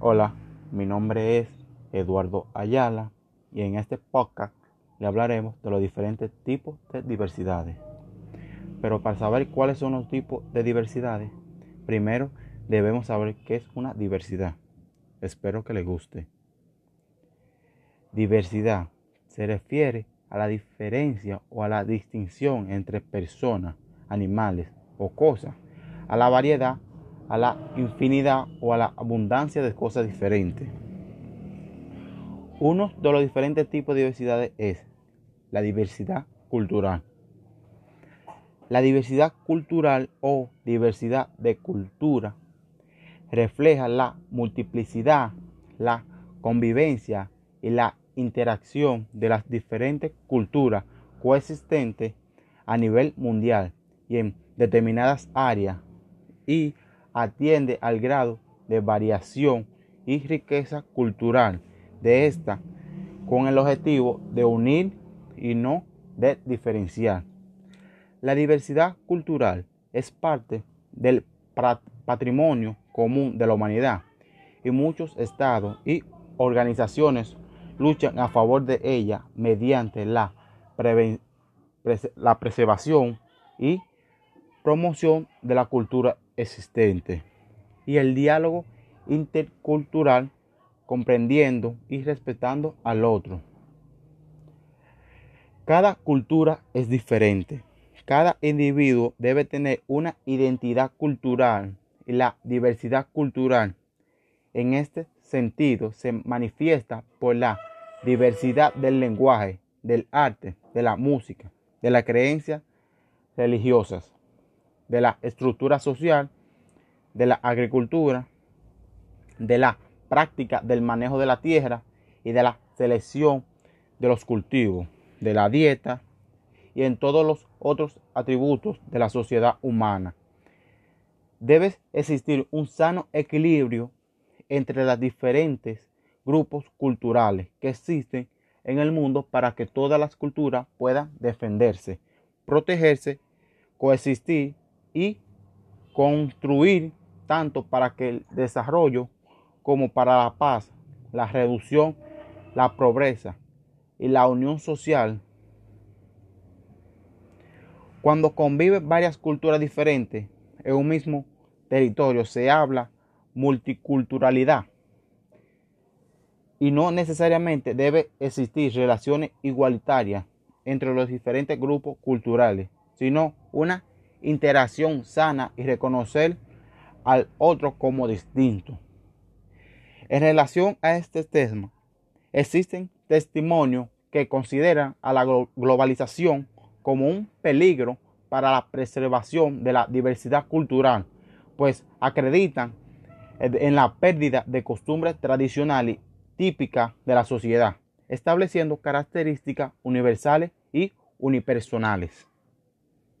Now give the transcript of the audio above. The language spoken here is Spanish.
Hola, mi nombre es Eduardo Ayala y en este podcast le hablaremos de los diferentes tipos de diversidades. Pero para saber cuáles son los tipos de diversidades, primero debemos saber qué es una diversidad. Espero que le guste. Diversidad se refiere a la diferencia o a la distinción entre personas, animales o cosas, a la variedad a la infinidad o a la abundancia de cosas diferentes. Uno de los diferentes tipos de diversidades es la diversidad cultural. La diversidad cultural o diversidad de cultura refleja la multiplicidad, la convivencia y la interacción de las diferentes culturas coexistentes a nivel mundial y en determinadas áreas y atiende al grado de variación y riqueza cultural de esta con el objetivo de unir y no de diferenciar. La diversidad cultural es parte del patrimonio común de la humanidad y muchos estados y organizaciones luchan a favor de ella mediante la, la preservación y promoción de la cultura existente y el diálogo intercultural comprendiendo y respetando al otro. Cada cultura es diferente. Cada individuo debe tener una identidad cultural y la diversidad cultural en este sentido se manifiesta por la diversidad del lenguaje, del arte, de la música, de las creencias religiosas de la estructura social, de la agricultura, de la práctica del manejo de la tierra y de la selección de los cultivos, de la dieta y en todos los otros atributos de la sociedad humana. Debe existir un sano equilibrio entre los diferentes grupos culturales que existen en el mundo para que todas las culturas puedan defenderse, protegerse, coexistir y construir tanto para que el desarrollo como para la paz, la reducción, la pobreza y la unión social. Cuando conviven varias culturas diferentes en un mismo territorio se habla multiculturalidad y no necesariamente debe existir relaciones igualitarias entre los diferentes grupos culturales, sino una interacción sana y reconocer al otro como distinto. En relación a este tema, existen testimonios que consideran a la globalización como un peligro para la preservación de la diversidad cultural, pues acreditan en la pérdida de costumbres tradicionales típicas de la sociedad, estableciendo características universales y unipersonales.